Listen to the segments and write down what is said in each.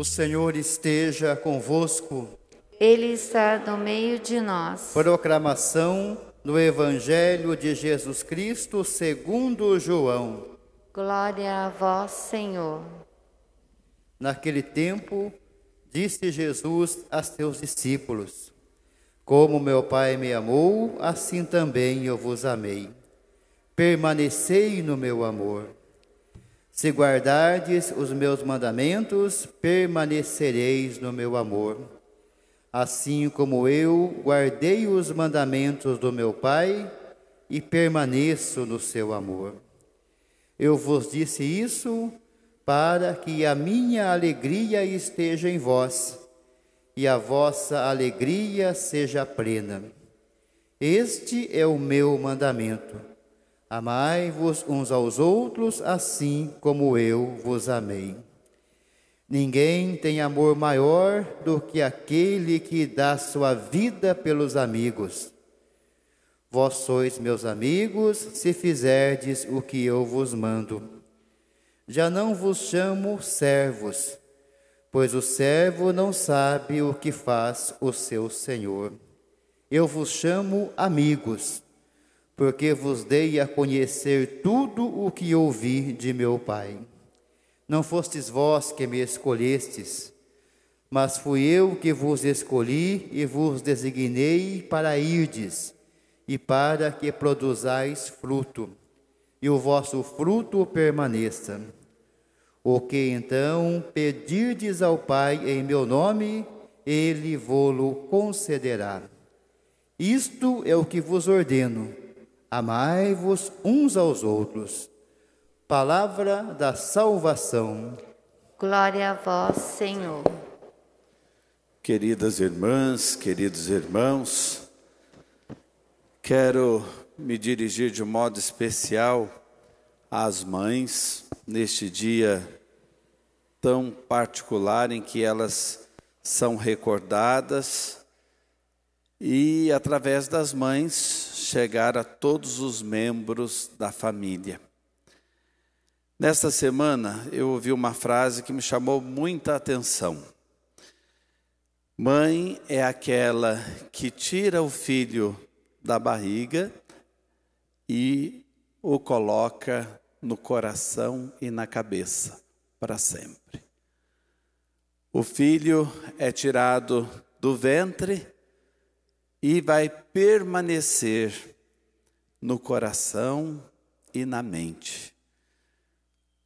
O Senhor esteja convosco. Ele está no meio de nós. Proclamação do Evangelho de Jesus Cristo segundo João. Glória a vós, Senhor. Naquele tempo, disse Jesus a seus discípulos: Como meu Pai me amou, assim também eu vos amei. Permanecei no meu amor. Se guardardes os meus mandamentos, permanecereis no meu amor. Assim como eu guardei os mandamentos do meu Pai e permaneço no seu amor. Eu vos disse isso para que a minha alegria esteja em vós e a vossa alegria seja plena. Este é o meu mandamento Amai-vos uns aos outros, assim como eu vos amei. Ninguém tem amor maior do que aquele que dá sua vida pelos amigos. Vós sois meus amigos, se fizerdes o que eu vos mando. Já não vos chamo servos, pois o servo não sabe o que faz o seu senhor. Eu vos chamo amigos porque vos dei a conhecer tudo o que ouvi de meu Pai. Não fostes vós que me escolhestes, mas fui eu que vos escolhi e vos designei para irdes e para que produzais fruto, e o vosso fruto permaneça. O que então pedirdes ao Pai em meu nome, ele vô-lo concederá. Isto é o que vos ordeno Amai-vos uns aos outros. Palavra da salvação. Glória a vós, Senhor. Queridas irmãs, queridos irmãos, quero me dirigir de um modo especial às mães neste dia tão particular em que elas são recordadas e através das mães chegar a todos os membros da família. Nesta semana eu ouvi uma frase que me chamou muita atenção. Mãe é aquela que tira o filho da barriga e o coloca no coração e na cabeça para sempre. O filho é tirado do ventre e vai permanecer no coração e na mente.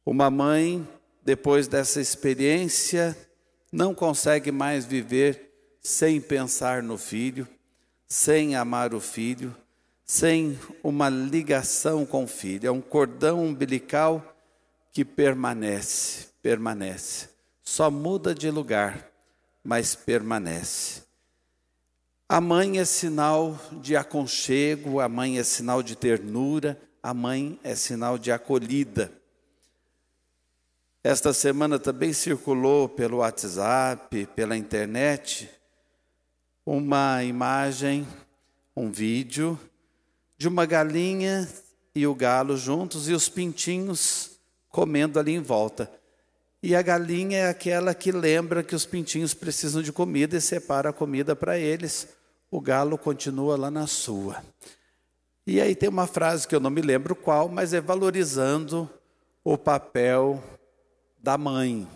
Uma mãe, depois dessa experiência, não consegue mais viver sem pensar no filho, sem amar o filho, sem uma ligação com o filho. É um cordão umbilical que permanece, permanece. Só muda de lugar, mas permanece. A mãe é sinal de aconchego, a mãe é sinal de ternura, a mãe é sinal de acolhida. Esta semana também circulou pelo WhatsApp, pela internet, uma imagem, um vídeo de uma galinha e o galo juntos e os pintinhos comendo ali em volta. E a galinha é aquela que lembra que os pintinhos precisam de comida e separa a comida para eles. O galo continua lá na sua. E aí tem uma frase que eu não me lembro qual, mas é valorizando o papel da mãe.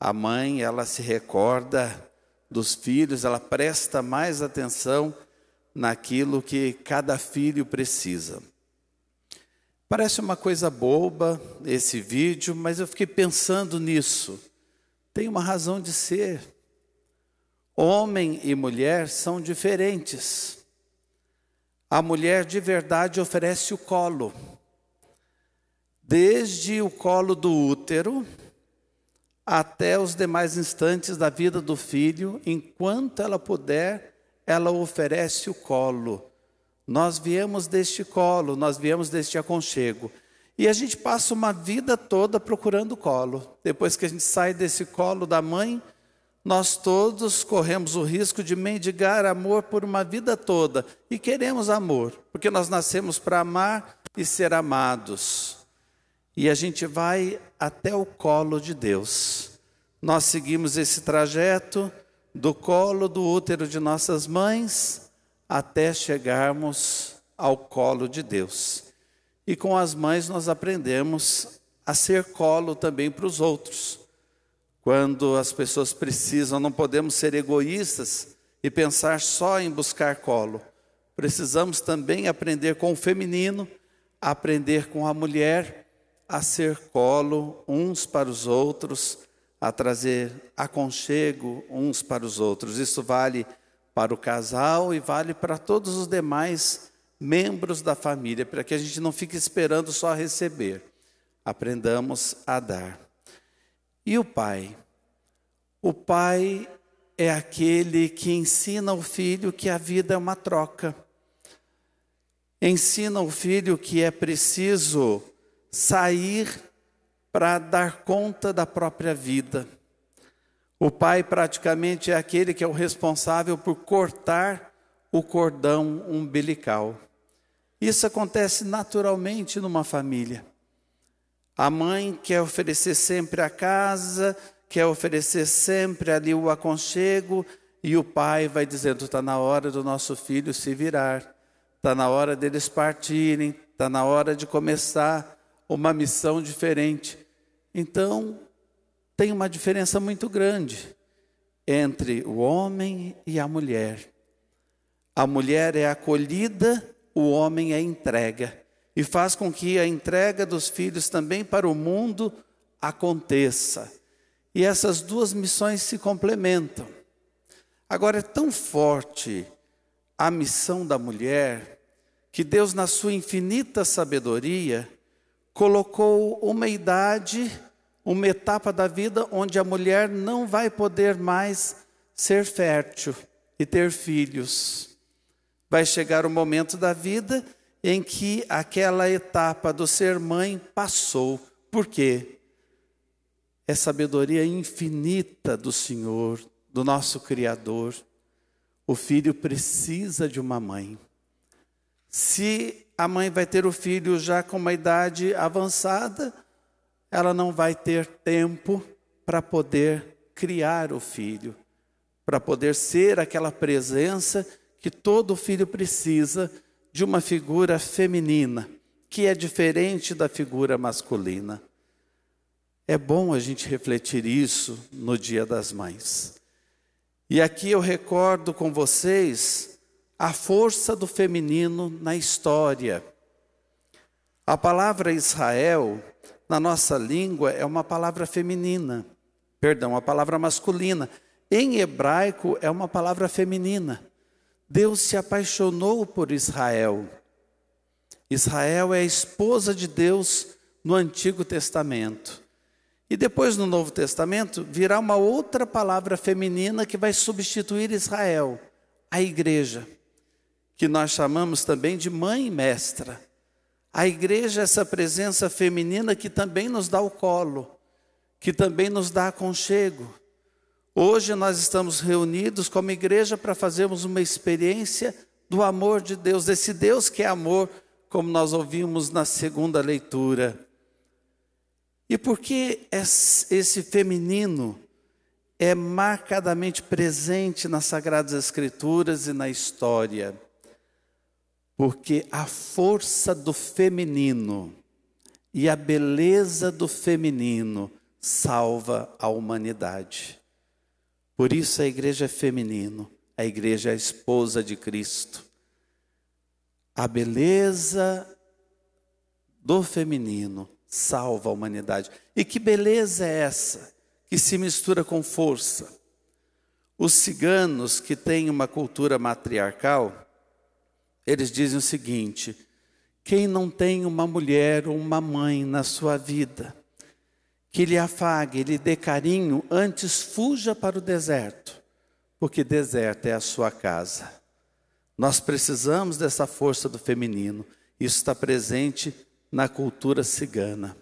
A mãe, ela se recorda dos filhos, ela presta mais atenção naquilo que cada filho precisa. Parece uma coisa boba esse vídeo, mas eu fiquei pensando nisso. Tem uma razão de ser. Homem e mulher são diferentes. A mulher de verdade oferece o colo, desde o colo do útero até os demais instantes da vida do filho, enquanto ela puder, ela oferece o colo nós viemos deste colo, nós viemos deste aconchego. E a gente passa uma vida toda procurando colo. Depois que a gente sai desse colo da mãe, nós todos corremos o risco de mendigar amor por uma vida toda. E queremos amor, porque nós nascemos para amar e ser amados. E a gente vai até o colo de Deus. nós seguimos esse trajeto do colo do útero de nossas mães até chegarmos ao colo de Deus. E com as mães nós aprendemos a ser colo também para os outros. Quando as pessoas precisam, não podemos ser egoístas e pensar só em buscar colo. Precisamos também aprender com o feminino, aprender com a mulher a ser colo uns para os outros, a trazer aconchego uns para os outros. Isso vale para o casal e vale para todos os demais membros da família, para que a gente não fique esperando só receber. Aprendamos a dar. E o pai? O pai é aquele que ensina o filho que a vida é uma troca. Ensina o filho que é preciso sair para dar conta da própria vida. O pai praticamente é aquele que é o responsável por cortar o cordão umbilical. Isso acontece naturalmente numa família. A mãe quer oferecer sempre a casa, quer oferecer sempre ali o aconchego, e o pai vai dizendo: está na hora do nosso filho se virar, está na hora deles partirem, está na hora de começar uma missão diferente. Então, tem uma diferença muito grande entre o homem e a mulher. A mulher é acolhida, o homem é entrega. E faz com que a entrega dos filhos também para o mundo aconteça. E essas duas missões se complementam. Agora, é tão forte a missão da mulher que Deus, na sua infinita sabedoria, colocou uma idade, uma etapa da vida onde a mulher não vai poder mais ser fértil e ter filhos. Vai chegar o momento da vida em que aquela etapa do ser mãe passou. Por quê? é sabedoria infinita do Senhor, do nosso Criador. O filho precisa de uma mãe. Se a mãe vai ter o filho já com uma idade avançada, ela não vai ter tempo para poder criar o filho, para poder ser aquela presença que todo filho precisa de uma figura feminina, que é diferente da figura masculina. É bom a gente refletir isso no Dia das Mães. E aqui eu recordo com vocês a força do feminino na história. A palavra Israel, na nossa língua, é uma palavra feminina, perdão, a palavra masculina. Em hebraico, é uma palavra feminina. Deus se apaixonou por Israel. Israel é a esposa de Deus no Antigo Testamento. E depois no Novo Testamento virá uma outra palavra feminina que vai substituir Israel, a igreja, que nós chamamos também de mãe mestra. A igreja é essa presença feminina que também nos dá o colo, que também nos dá aconchego. Hoje nós estamos reunidos como igreja para fazermos uma experiência do amor de Deus, desse Deus que é amor, como nós ouvimos na segunda leitura. E por que esse feminino é marcadamente presente nas Sagradas Escrituras e na história? Porque a força do feminino e a beleza do feminino salva a humanidade. Por isso a igreja é feminino, a igreja é a esposa de Cristo. A beleza do feminino salva a humanidade. E que beleza é essa que se mistura com força? Os ciganos que têm uma cultura matriarcal, eles dizem o seguinte: quem não tem uma mulher ou uma mãe na sua vida, que lhe afague, lhe dê carinho, antes fuja para o deserto, porque deserto é a sua casa. Nós precisamos dessa força do feminino. Isso está presente na cultura cigana.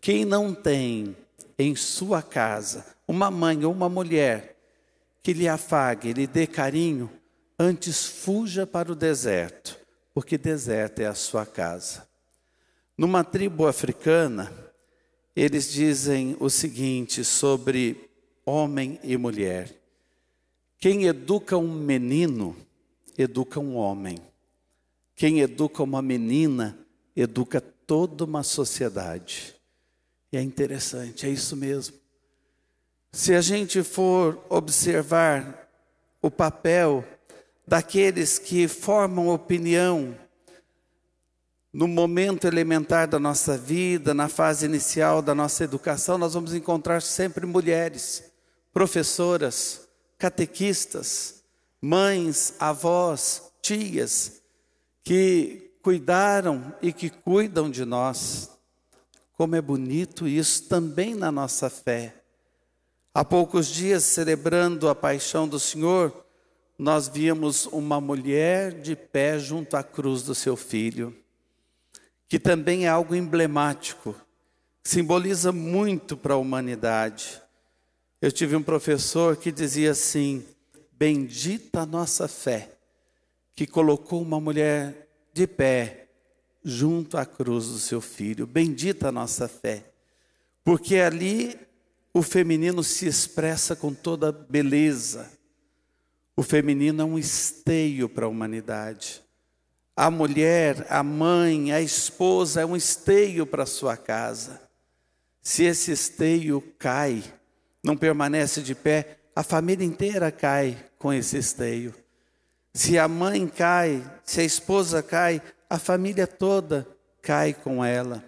Quem não tem em sua casa uma mãe ou uma mulher que lhe afague, lhe dê carinho, antes fuja para o deserto, porque deserto é a sua casa. Numa tribo africana, eles dizem o seguinte sobre homem e mulher. Quem educa um menino, educa um homem. Quem educa uma menina, educa toda uma sociedade. E é interessante, é isso mesmo. Se a gente for observar o papel daqueles que formam opinião no momento elementar da nossa vida, na fase inicial da nossa educação, nós vamos encontrar sempre mulheres, professoras, catequistas, mães, avós, tias, que cuidaram e que cuidam de nós. Como é bonito isso também na nossa fé. Há poucos dias, celebrando a paixão do Senhor, nós víamos uma mulher de pé junto à cruz do seu filho que também é algo emblemático, simboliza muito para a humanidade. Eu tive um professor que dizia assim: Bendita a nossa fé, que colocou uma mulher de pé junto à cruz do seu filho. Bendita a nossa fé, porque ali o feminino se expressa com toda beleza. O feminino é um esteio para a humanidade. A mulher, a mãe, a esposa é um esteio para a sua casa. Se esse esteio cai, não permanece de pé, a família inteira cai com esse esteio. Se a mãe cai, se a esposa cai, a família toda cai com ela.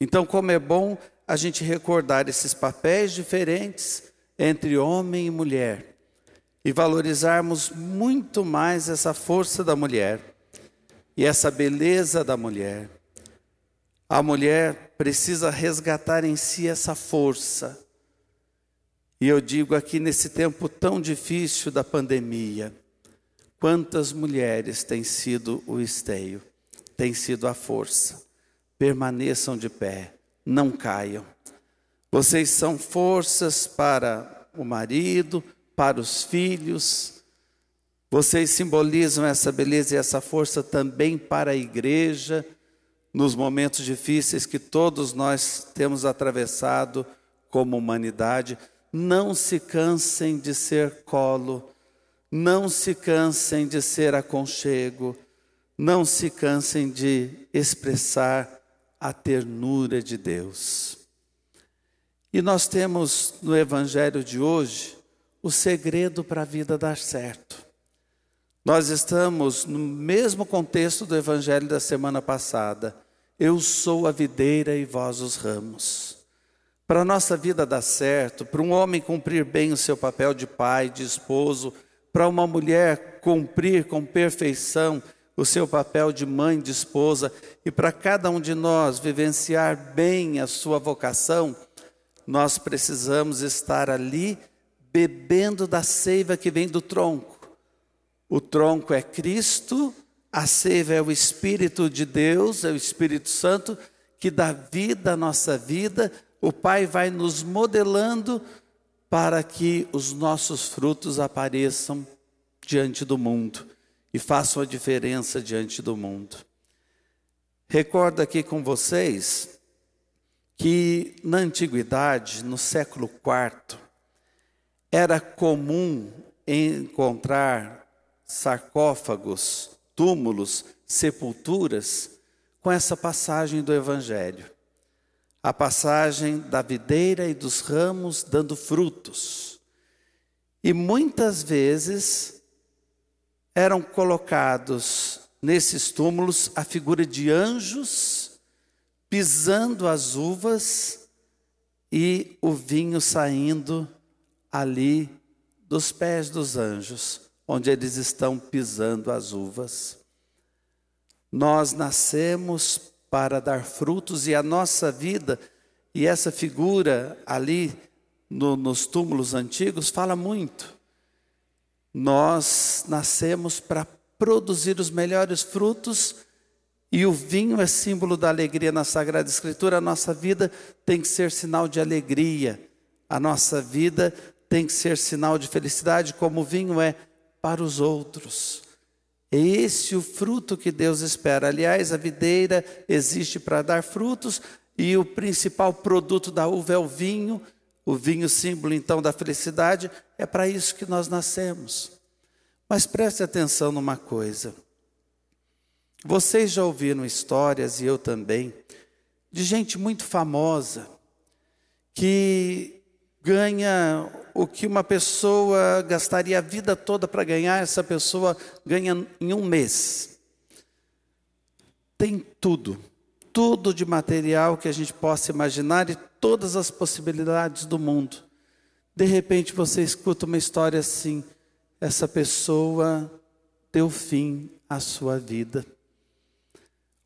Então, como é bom a gente recordar esses papéis diferentes entre homem e mulher e valorizarmos muito mais essa força da mulher e essa beleza da mulher. A mulher precisa resgatar em si essa força. E eu digo aqui nesse tempo tão difícil da pandemia, quantas mulheres têm sido o esteio, têm sido a força. Permaneçam de pé, não caiam. Vocês são forças para o marido, para os filhos, vocês simbolizam essa beleza e essa força também para a igreja, nos momentos difíceis que todos nós temos atravessado como humanidade. Não se cansem de ser colo, não se cansem de ser aconchego, não se cansem de expressar a ternura de Deus. E nós temos no Evangelho de hoje o segredo para a vida dar certo. Nós estamos no mesmo contexto do evangelho da semana passada. Eu sou a videira e vós os ramos. Para a nossa vida dar certo, para um homem cumprir bem o seu papel de pai, de esposo, para uma mulher cumprir com perfeição o seu papel de mãe, de esposa, e para cada um de nós vivenciar bem a sua vocação, nós precisamos estar ali bebendo da seiva que vem do tronco o tronco é Cristo, a seiva é o Espírito de Deus, é o Espírito Santo, que dá vida à nossa vida. O Pai vai nos modelando para que os nossos frutos apareçam diante do mundo e façam a diferença diante do mundo. Recordo aqui com vocês que na antiguidade, no século IV, era comum encontrar sarcófagos, túmulos, sepulturas, com essa passagem do Evangelho. A passagem da videira e dos ramos dando frutos. E muitas vezes eram colocados nesses túmulos a figura de anjos pisando as uvas e o vinho saindo ali dos pés dos anjos onde eles estão pisando as uvas. Nós nascemos para dar frutos e a nossa vida, e essa figura ali no, nos túmulos antigos fala muito. Nós nascemos para produzir os melhores frutos e o vinho é símbolo da alegria na Sagrada Escritura. A nossa vida tem que ser sinal de alegria, a nossa vida tem que ser sinal de felicidade, como o vinho é para os outros. É esse o fruto que Deus espera. Aliás, a videira existe para dar frutos e o principal produto da uva é o vinho. o vinho símbolo então da felicidade, é para isso que nós nascemos. Mas preste atenção numa coisa. Vocês já ouviram histórias, e eu também, de gente muito famosa que ganha o que uma pessoa gastaria a vida toda para ganhar, essa pessoa ganha em um mês. Tem tudo, tudo de material que a gente possa imaginar e todas as possibilidades do mundo. De repente você escuta uma história assim: essa pessoa deu fim à sua vida.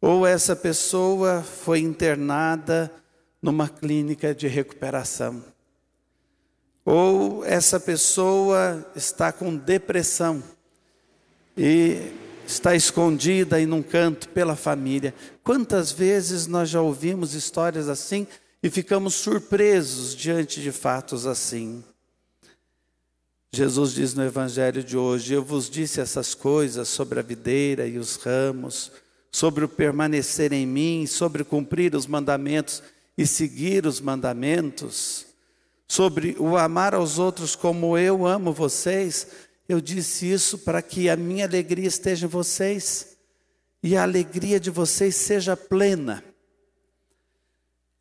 Ou essa pessoa foi internada numa clínica de recuperação. Ou essa pessoa está com depressão e está escondida em um canto pela família. Quantas vezes nós já ouvimos histórias assim e ficamos surpresos diante de fatos assim? Jesus diz no Evangelho de hoje: Eu vos disse essas coisas sobre a videira e os ramos, sobre o permanecer em mim, sobre cumprir os mandamentos e seguir os mandamentos sobre o amar aos outros como eu amo vocês, eu disse isso para que a minha alegria esteja em vocês e a alegria de vocês seja plena.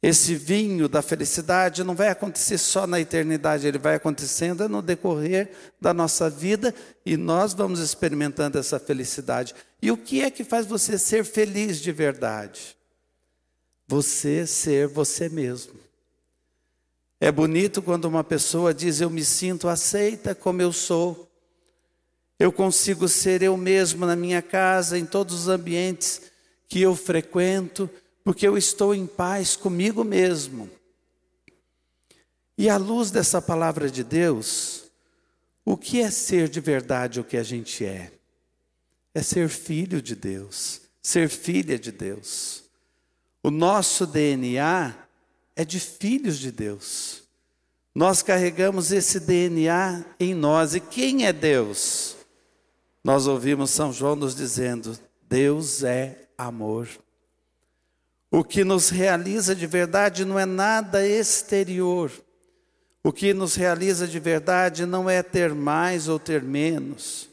Esse vinho da felicidade não vai acontecer só na eternidade, ele vai acontecendo no decorrer da nossa vida e nós vamos experimentando essa felicidade. E o que é que faz você ser feliz de verdade? Você ser você mesmo. É bonito quando uma pessoa diz: Eu me sinto aceita como eu sou. Eu consigo ser eu mesmo na minha casa, em todos os ambientes que eu frequento, porque eu estou em paz comigo mesmo. E à luz dessa palavra de Deus, o que é ser de verdade o que a gente é? É ser filho de Deus, ser filha de Deus. O nosso DNA é de filhos de Deus. Nós carregamos esse DNA em nós. E quem é Deus? Nós ouvimos São João nos dizendo: Deus é amor. O que nos realiza de verdade não é nada exterior. O que nos realiza de verdade não é ter mais ou ter menos.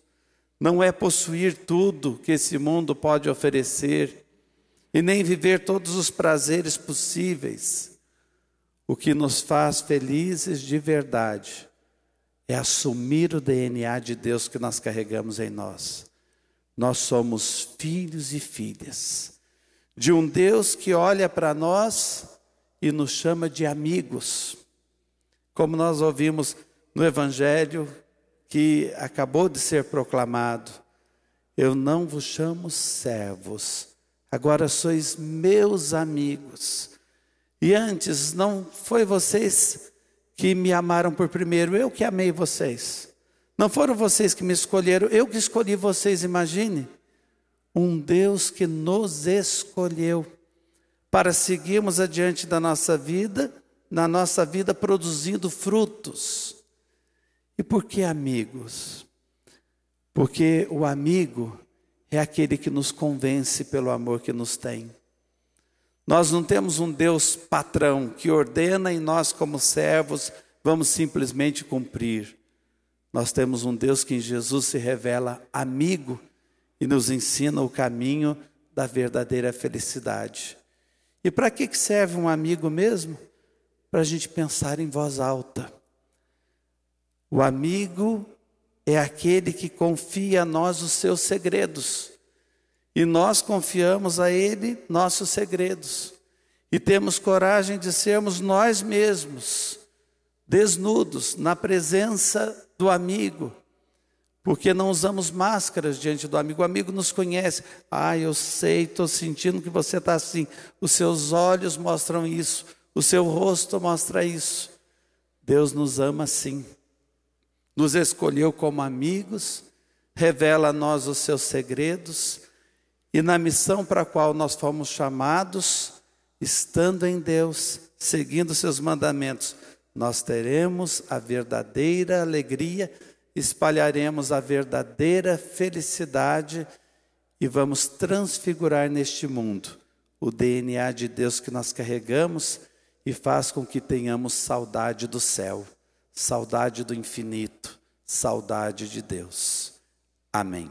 Não é possuir tudo que esse mundo pode oferecer e nem viver todos os prazeres possíveis. O que nos faz felizes de verdade é assumir o DNA de Deus que nós carregamos em nós. Nós somos filhos e filhas de um Deus que olha para nós e nos chama de amigos. Como nós ouvimos no Evangelho que acabou de ser proclamado: Eu não vos chamo servos, agora sois meus amigos. E antes, não foi vocês que me amaram por primeiro, eu que amei vocês. Não foram vocês que me escolheram, eu que escolhi vocês, imagine. Um Deus que nos escolheu para seguirmos adiante da nossa vida, na nossa vida produzindo frutos. E por que amigos? Porque o amigo é aquele que nos convence pelo amor que nos tem. Nós não temos um Deus patrão que ordena e nós, como servos, vamos simplesmente cumprir. Nós temos um Deus que em Jesus se revela amigo e nos ensina o caminho da verdadeira felicidade. E para que serve um amigo mesmo? Para a gente pensar em voz alta. O amigo é aquele que confia a nós os seus segredos. E nós confiamos a Ele nossos segredos. E temos coragem de sermos nós mesmos, desnudos, na presença do amigo. Porque não usamos máscaras diante do amigo. O amigo nos conhece. Ah, eu sei, estou sentindo que você está assim. Os seus olhos mostram isso. O seu rosto mostra isso. Deus nos ama assim. Nos escolheu como amigos, revela a nós os seus segredos e na missão para a qual nós fomos chamados, estando em Deus, seguindo seus mandamentos, nós teremos a verdadeira alegria, espalharemos a verdadeira felicidade e vamos transfigurar neste mundo o DNA de Deus que nós carregamos e faz com que tenhamos saudade do céu, saudade do infinito, saudade de Deus. Amém.